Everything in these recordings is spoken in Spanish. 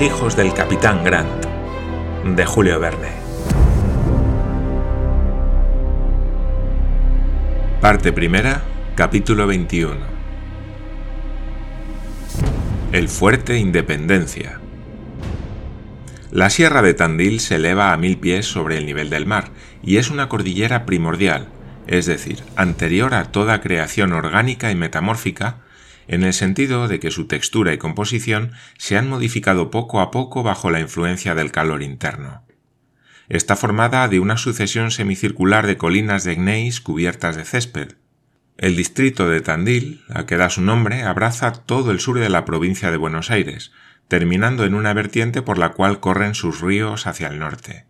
Hijos del capitán Grant, de Julio Verne. Parte primera, capítulo 21. El fuerte Independencia. La sierra de Tandil se eleva a mil pies sobre el nivel del mar y es una cordillera primordial, es decir, anterior a toda creación orgánica y metamórfica, en el sentido de que su textura y composición se han modificado poco a poco bajo la influencia del calor interno. Está formada de una sucesión semicircular de colinas de gneis cubiertas de césped. El distrito de Tandil, a que da su nombre, abraza todo el sur de la provincia de Buenos Aires, terminando en una vertiente por la cual corren sus ríos hacia el norte.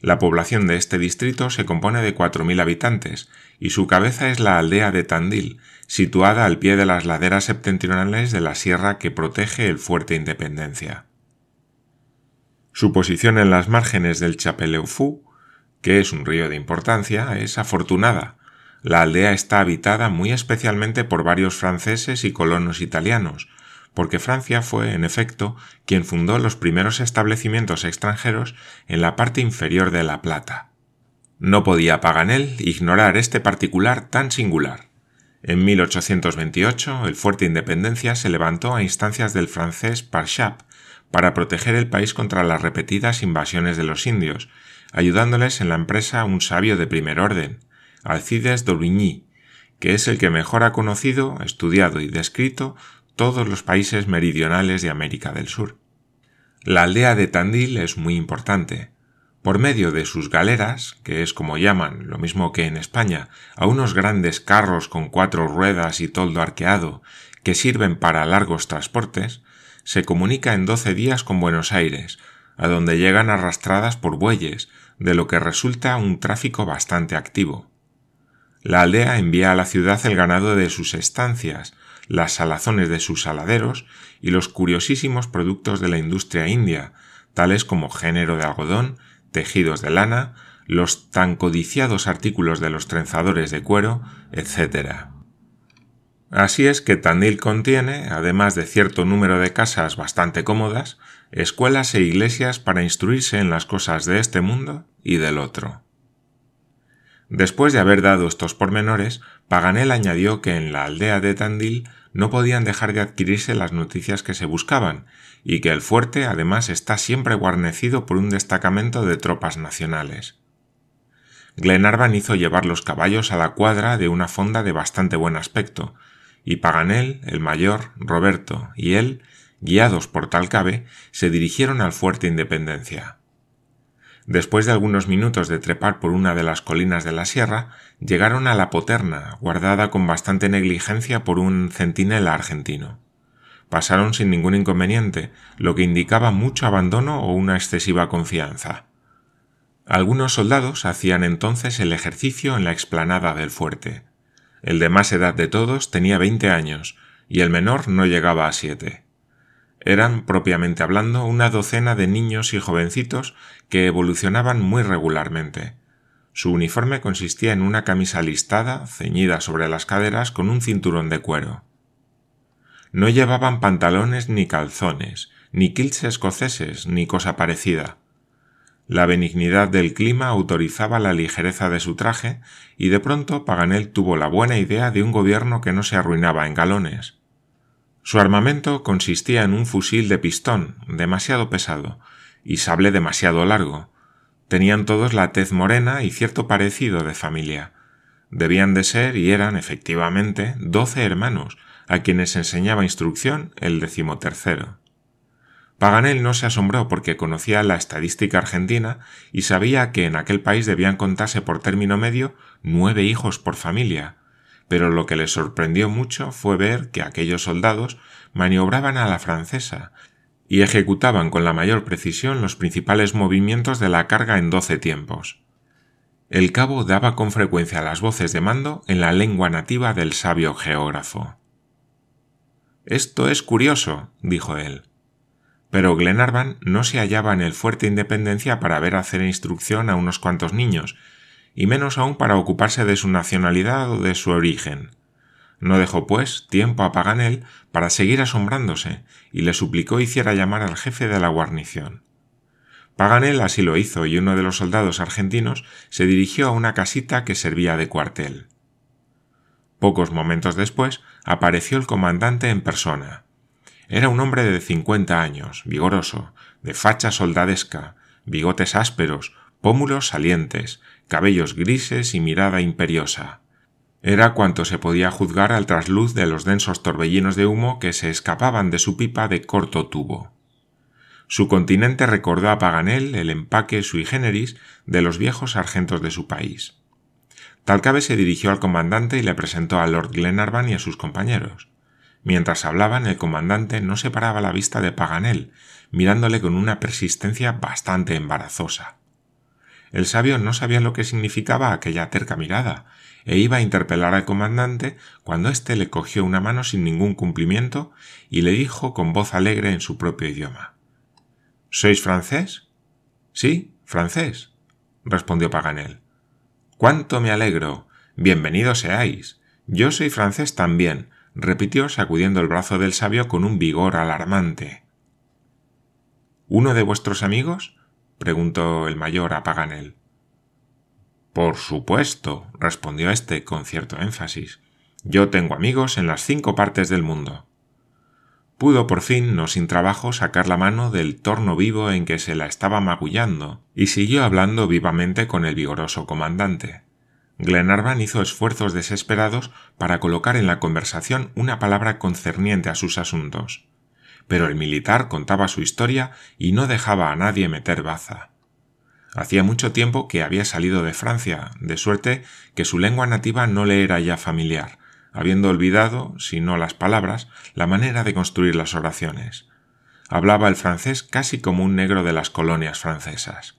La población de este distrito se compone de 4.000 habitantes y su cabeza es la aldea de Tandil, situada al pie de las laderas septentrionales de la sierra que protege el fuerte Independencia. Su posición en las márgenes del Chapeleufú, que es un río de importancia, es afortunada. La aldea está habitada muy especialmente por varios franceses y colonos italianos, porque Francia fue, en efecto, quien fundó los primeros establecimientos extranjeros en la parte inferior de La Plata. No podía Paganel ignorar este particular tan singular. En 1828 el fuerte Independencia se levantó a instancias del francés Parchap para proteger el país contra las repetidas invasiones de los indios, ayudándoles en la empresa un sabio de primer orden, Alcides d'Aubigny, que es el que mejor ha conocido, estudiado y descrito todos los países meridionales de América del Sur. La aldea de Tandil es muy importante. Por medio de sus galeras, que es como llaman, lo mismo que en España, a unos grandes carros con cuatro ruedas y toldo arqueado, que sirven para largos transportes, se comunica en doce días con Buenos Aires, a donde llegan arrastradas por bueyes, de lo que resulta un tráfico bastante activo. La aldea envía a la ciudad el ganado de sus estancias, las salazones de sus saladeros y los curiosísimos productos de la industria india, tales como género de algodón, tejidos de lana, los tan codiciados artículos de los trenzadores de cuero, etc. Así es que Tandil contiene, además de cierto número de casas bastante cómodas, escuelas e iglesias para instruirse en las cosas de este mundo y del otro. Después de haber dado estos pormenores, Paganel añadió que en la aldea de Tandil no podían dejar de adquirirse las noticias que se buscaban, y que el fuerte además está siempre guarnecido por un destacamento de tropas nacionales. Glenarvan hizo llevar los caballos a la cuadra de una fonda de bastante buen aspecto, y Paganel, el mayor, Roberto y él, guiados por Talcabe, se dirigieron al fuerte Independencia. Después de algunos minutos de trepar por una de las colinas de la sierra, llegaron a la poterna, guardada con bastante negligencia por un centinela argentino. Pasaron sin ningún inconveniente, lo que indicaba mucho abandono o una excesiva confianza. Algunos soldados hacían entonces el ejercicio en la explanada del fuerte. El de más edad de todos tenía veinte años, y el menor no llegaba a siete. Eran, propiamente hablando, una docena de niños y jovencitos que evolucionaban muy regularmente. Su uniforme consistía en una camisa listada, ceñida sobre las caderas con un cinturón de cuero. No llevaban pantalones ni calzones, ni kilts escoceses, ni cosa parecida. La benignidad del clima autorizaba la ligereza de su traje, y de pronto Paganel tuvo la buena idea de un gobierno que no se arruinaba en galones. Su armamento consistía en un fusil de pistón demasiado pesado y sable demasiado largo. Tenían todos la tez morena y cierto parecido de familia. Debían de ser y eran efectivamente doce hermanos, a quienes enseñaba instrucción el decimotercero. Paganel no se asombró porque conocía la estadística argentina y sabía que en aquel país debían contarse por término medio nueve hijos por familia, pero lo que le sorprendió mucho fue ver que aquellos soldados maniobraban a la francesa y ejecutaban con la mayor precisión los principales movimientos de la carga en doce tiempos. El cabo daba con frecuencia las voces de mando en la lengua nativa del sabio geógrafo. Esto es curioso, dijo él. Pero Glenarvan no se hallaba en el fuerte Independencia para ver hacer instrucción a unos cuantos niños, y menos aún para ocuparse de su nacionalidad o de su origen. No dejó, pues, tiempo a Paganel para seguir asombrándose y le suplicó hiciera llamar al jefe de la guarnición. Paganel así lo hizo y uno de los soldados argentinos se dirigió a una casita que servía de cuartel. Pocos momentos después apareció el comandante en persona. Era un hombre de cincuenta años, vigoroso, de facha soldadesca, bigotes ásperos, pómulos salientes, cabellos grises y mirada imperiosa. Era cuanto se podía juzgar al trasluz de los densos torbellinos de humo que se escapaban de su pipa de corto tubo. Su continente recordó a Paganel el empaque sui generis de los viejos sargentos de su país. Talcabe se dirigió al comandante y le presentó a Lord Glenarvan y a sus compañeros. Mientras hablaban, el comandante no separaba la vista de Paganel, mirándole con una persistencia bastante embarazosa. El sabio no sabía lo que significaba aquella terca mirada, e iba a interpelar al comandante cuando éste le cogió una mano sin ningún cumplimiento y le dijo con voz alegre en su propio idioma ¿Sois francés? Sí, francés, respondió Paganel. Cuánto me alegro. Bienvenido seáis. Yo soy francés también, repitió sacudiendo el brazo del sabio con un vigor alarmante. ¿Uno de vuestros amigos? Preguntó el mayor a Paganel. Por supuesto, respondió éste con cierto énfasis. Yo tengo amigos en las cinco partes del mundo. Pudo por fin, no sin trabajo, sacar la mano del torno vivo en que se la estaba magullando, y siguió hablando vivamente con el vigoroso comandante. Glenarvan hizo esfuerzos desesperados para colocar en la conversación una palabra concerniente a sus asuntos pero el militar contaba su historia y no dejaba a nadie meter baza. Hacía mucho tiempo que había salido de Francia, de suerte que su lengua nativa no le era ya familiar, habiendo olvidado, si no las palabras, la manera de construir las oraciones. Hablaba el francés casi como un negro de las colonias francesas.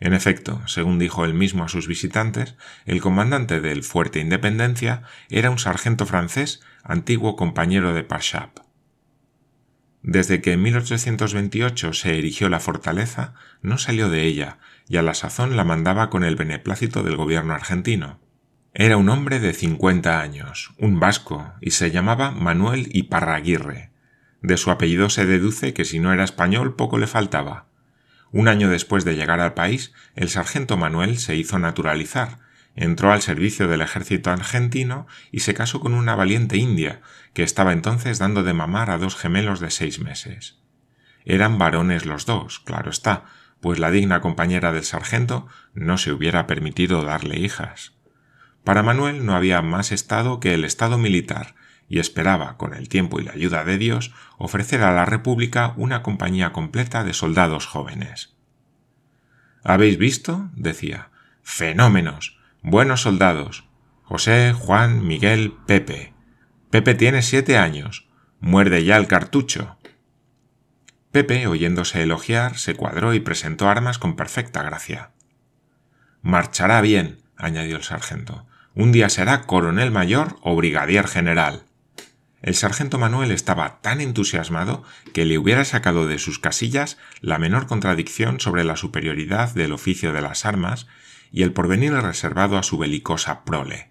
En efecto, según dijo él mismo a sus visitantes, el comandante del Fuerte Independencia era un sargento francés, antiguo compañero de Parchap. Desde que en 1828 se erigió la fortaleza, no salió de ella, y a la sazón la mandaba con el beneplácito del gobierno argentino. Era un hombre de cincuenta años, un vasco, y se llamaba Manuel Iparraguirre. De su apellido se deduce que si no era español poco le faltaba. Un año después de llegar al país, el sargento Manuel se hizo naturalizar, entró al servicio del ejército argentino y se casó con una valiente india, que estaba entonces dando de mamar a dos gemelos de seis meses. Eran varones los dos, claro está, pues la digna compañera del sargento no se hubiera permitido darle hijas. Para Manuel no había más estado que el estado militar, y esperaba, con el tiempo y la ayuda de Dios, ofrecer a la República una compañía completa de soldados jóvenes. ¿Habéis visto? decía. Fenómenos. Buenos soldados. José, Juan, Miguel, Pepe. Pepe tiene siete años. Muerde ya el cartucho. Pepe, oyéndose elogiar, se cuadró y presentó armas con perfecta gracia. Marchará bien, añadió el sargento. Un día será coronel mayor o brigadier general. El sargento Manuel estaba tan entusiasmado que le hubiera sacado de sus casillas la menor contradicción sobre la superioridad del oficio de las armas y el porvenir reservado a su belicosa prole.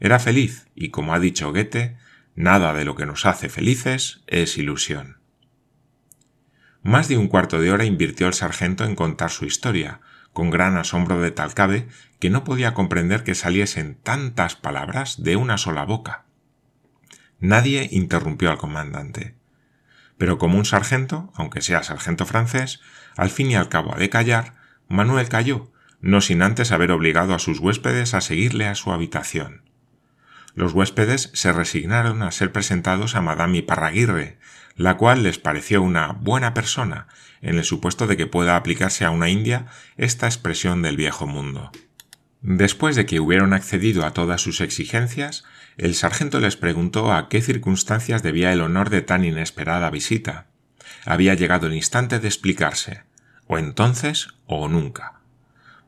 Era feliz, y como ha dicho Goethe, nada de lo que nos hace felices es ilusión. Más de un cuarto de hora invirtió el sargento en contar su historia, con gran asombro de Talcabe, que no podía comprender que saliesen tantas palabras de una sola boca. Nadie interrumpió al comandante. Pero como un sargento, aunque sea sargento francés, al fin y al cabo ha de callar, Manuel calló, no sin antes haber obligado a sus huéspedes a seguirle a su habitación. Los huéspedes se resignaron a ser presentados a Madame Iparraguirre, la cual les pareció una buena persona, en el supuesto de que pueda aplicarse a una india esta expresión del viejo mundo. Después de que hubieron accedido a todas sus exigencias, el sargento les preguntó a qué circunstancias debía el honor de tan inesperada visita. Había llegado el instante de explicarse, o entonces o nunca.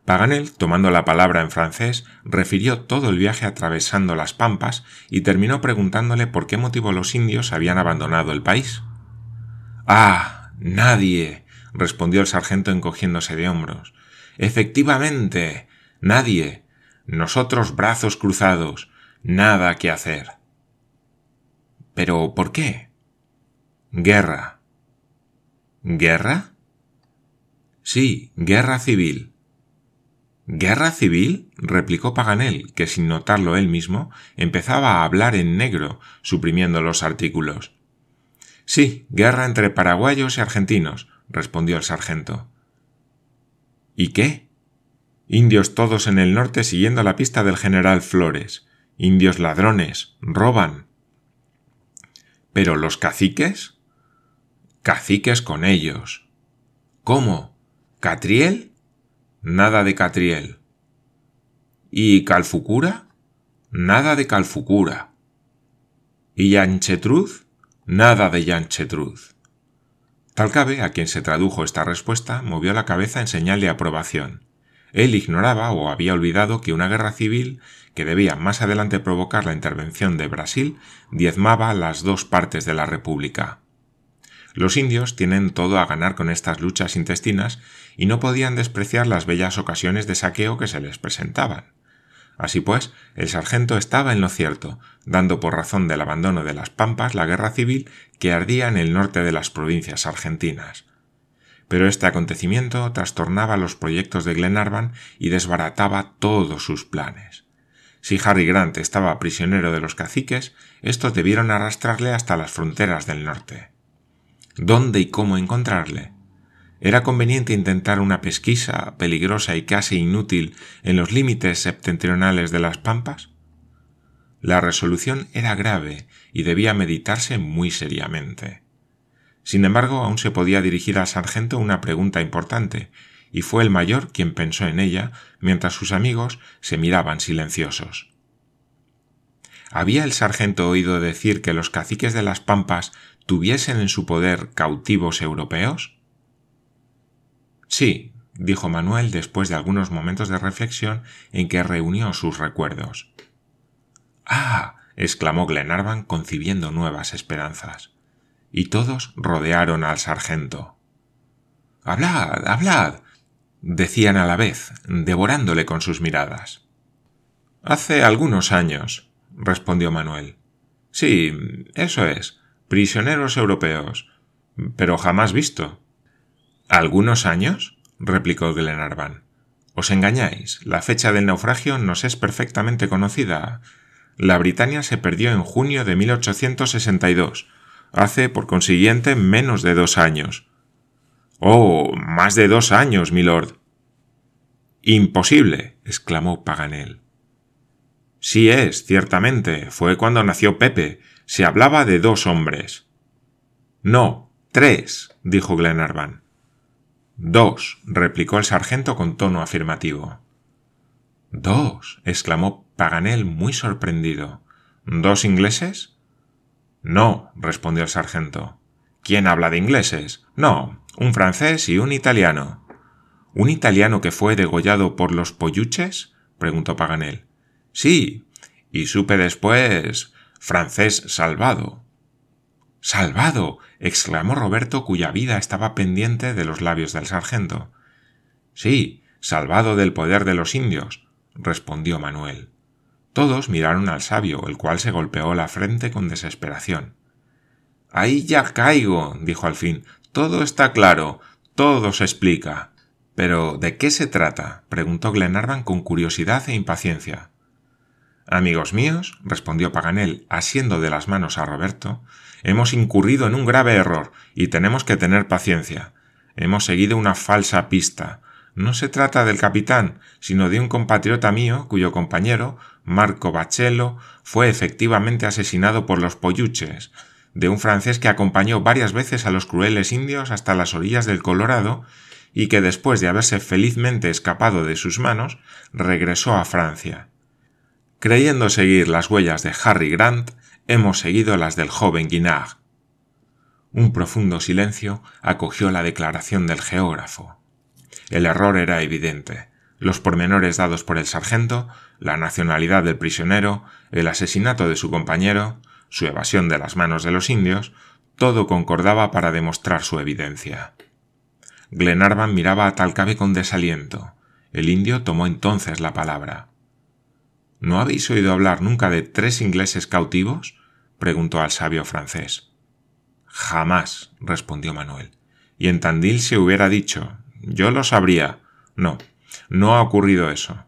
Paganel, tomando la palabra en francés, refirió todo el viaje atravesando las pampas y terminó preguntándole por qué motivo los indios habían abandonado el país. Ah. nadie. respondió el sargento encogiéndose de hombros. Efectivamente. nadie. Nosotros brazos cruzados. Nada que hacer. ¿Pero por qué? Guerra. ¿Guerra? Sí, guerra civil. ¿Guerra civil? replicó Paganel, que sin notarlo él mismo empezaba a hablar en negro, suprimiendo los artículos. Sí, guerra entre paraguayos y argentinos, respondió el sargento. ¿Y qué? Indios todos en el norte siguiendo la pista del general Flores. Indios ladrones, roban. ¿Pero los caciques? Caciques con ellos. ¿Cómo? ¿Catriel? Nada de Catriel. ¿Y Calfucura? Nada de Calfucura. ¿Y Yanchetruz? Nada de Yanchetruz. Talcabe, a quien se tradujo esta respuesta, movió la cabeza en señal de aprobación. Él ignoraba o había olvidado que una guerra civil, que debía más adelante provocar la intervención de Brasil, diezmaba las dos partes de la República. Los indios tienen todo a ganar con estas luchas intestinas y no podían despreciar las bellas ocasiones de saqueo que se les presentaban. Así pues, el sargento estaba en lo cierto, dando por razón del abandono de las Pampas la guerra civil que ardía en el norte de las provincias argentinas. Pero este acontecimiento trastornaba los proyectos de Glenarvan y desbarataba todos sus planes. Si Harry Grant estaba prisionero de los caciques, estos debieron arrastrarle hasta las fronteras del norte. ¿Dónde y cómo encontrarle? ¿Era conveniente intentar una pesquisa peligrosa y casi inútil en los límites septentrionales de las Pampas? La resolución era grave y debía meditarse muy seriamente. Sin embargo, aún se podía dirigir al sargento una pregunta importante, y fue el mayor quien pensó en ella mientras sus amigos se miraban silenciosos. ¿Había el sargento oído decir que los caciques de las Pampas tuviesen en su poder cautivos europeos? Sí, dijo Manuel después de algunos momentos de reflexión en que reunió sus recuerdos. Ah. exclamó Glenarvan concibiendo nuevas esperanzas. Y todos rodearon al sargento. Hablad, hablad. decían a la vez, devorándole con sus miradas. Hace algunos años, respondió Manuel. Sí, eso es prisioneros europeos, pero jamás visto. ¿Algunos años? replicó Glenarvan. Os engañáis. La fecha del naufragio nos es perfectamente conocida. La Britania se perdió en junio de 1862, hace, por consiguiente, menos de dos años. Oh, más de dos años, milord. Imposible, exclamó Paganel. Sí es, ciertamente, fue cuando nació Pepe, se hablaba de dos hombres. No, tres, dijo Glenarvan. Dos, replicó el sargento con tono afirmativo. Dos, exclamó Paganel muy sorprendido. ¿Dos ingleses? No, respondió el sargento. ¿Quién habla de ingleses? No, un francés y un italiano. ¿Un italiano que fue degollado por los polluches? preguntó Paganel. Sí, y supe después francés salvado. Salvado. exclamó Roberto, cuya vida estaba pendiente de los labios del sargento. Sí, salvado del poder de los indios, respondió Manuel. Todos miraron al sabio, el cual se golpeó la frente con desesperación. Ahí ya caigo, dijo al fin. Todo está claro, todo se explica. Pero ¿de qué se trata? preguntó Glenarvan con curiosidad e impaciencia. Amigos míos, respondió Paganel, asiendo de las manos a Roberto, hemos incurrido en un grave error y tenemos que tener paciencia. Hemos seguido una falsa pista. No se trata del capitán, sino de un compatriota mío cuyo compañero, Marco Bachello, fue efectivamente asesinado por los polluches, de un francés que acompañó varias veces a los crueles indios hasta las orillas del Colorado y que después de haberse felizmente escapado de sus manos, regresó a Francia. Creyendo seguir las huellas de Harry Grant, hemos seguido las del joven Guinard. Un profundo silencio acogió la declaración del geógrafo. El error era evidente. Los pormenores dados por el sargento, la nacionalidad del prisionero, el asesinato de su compañero, su evasión de las manos de los indios, todo concordaba para demostrar su evidencia. Glenarvan miraba a Talcabe con desaliento. El indio tomó entonces la palabra. ¿No habéis oído hablar nunca de tres ingleses cautivos? preguntó al sabio francés. Jamás, respondió Manuel. Y en Tandil se hubiera dicho, yo lo sabría. No, no ha ocurrido eso.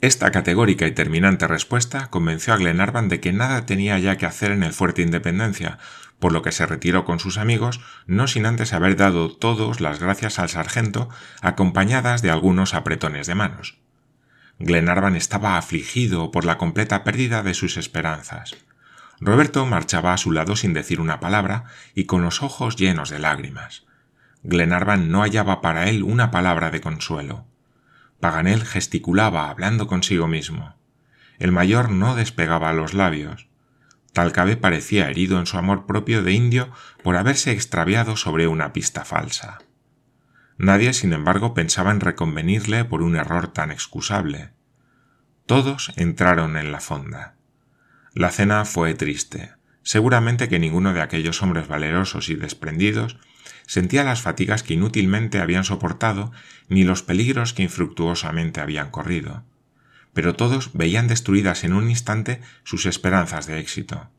Esta categórica y terminante respuesta convenció a Glenarvan de que nada tenía ya que hacer en el fuerte Independencia, por lo que se retiró con sus amigos, no sin antes haber dado todos las gracias al sargento, acompañadas de algunos apretones de manos. Glenarvan estaba afligido por la completa pérdida de sus esperanzas. Roberto marchaba a su lado sin decir una palabra y con los ojos llenos de lágrimas. Glenarvan no hallaba para él una palabra de consuelo. Paganel gesticulaba hablando consigo mismo. El mayor no despegaba los labios. Talcabe parecía herido en su amor propio de indio por haberse extraviado sobre una pista falsa. Nadie, sin embargo, pensaba en reconvenirle por un error tan excusable. Todos entraron en la fonda. La cena fue triste. Seguramente que ninguno de aquellos hombres valerosos y desprendidos sentía las fatigas que inútilmente habían soportado ni los peligros que infructuosamente habían corrido. Pero todos veían destruidas en un instante sus esperanzas de éxito.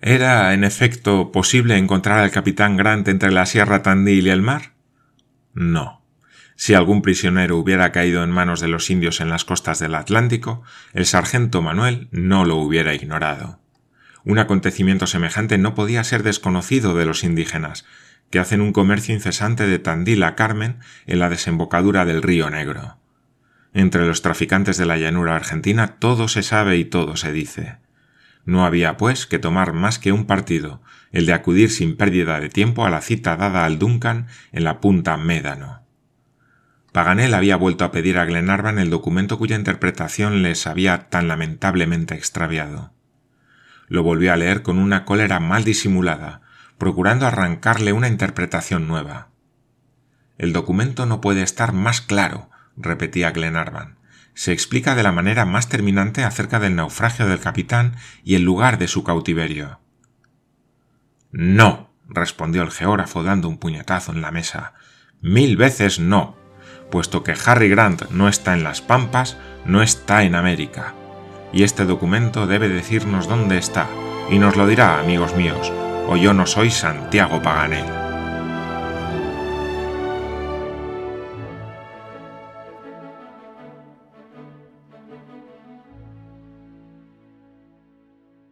¿Era, en efecto, posible encontrar al capitán Grant entre la Sierra Tandil y el mar? No. Si algún prisionero hubiera caído en manos de los indios en las costas del Atlántico, el sargento Manuel no lo hubiera ignorado. Un acontecimiento semejante no podía ser desconocido de los indígenas, que hacen un comercio incesante de Tandil a Carmen en la desembocadura del río Negro. Entre los traficantes de la llanura argentina todo se sabe y todo se dice. No había, pues, que tomar más que un partido, el de acudir sin pérdida de tiempo a la cita dada al Duncan en la punta Médano. Paganel había vuelto a pedir a Glenarvan el documento cuya interpretación les había tan lamentablemente extraviado. Lo volvió a leer con una cólera mal disimulada, procurando arrancarle una interpretación nueva. El documento no puede estar más claro, repetía Glenarvan. Se explica de la manera más terminante acerca del naufragio del capitán y el lugar de su cautiverio. No, respondió el geógrafo dando un puñetazo en la mesa. Mil veces no. Puesto que Harry Grant no está en las Pampas, no está en América. Y este documento debe decirnos dónde está, y nos lo dirá, amigos míos, o yo no soy Santiago Paganel.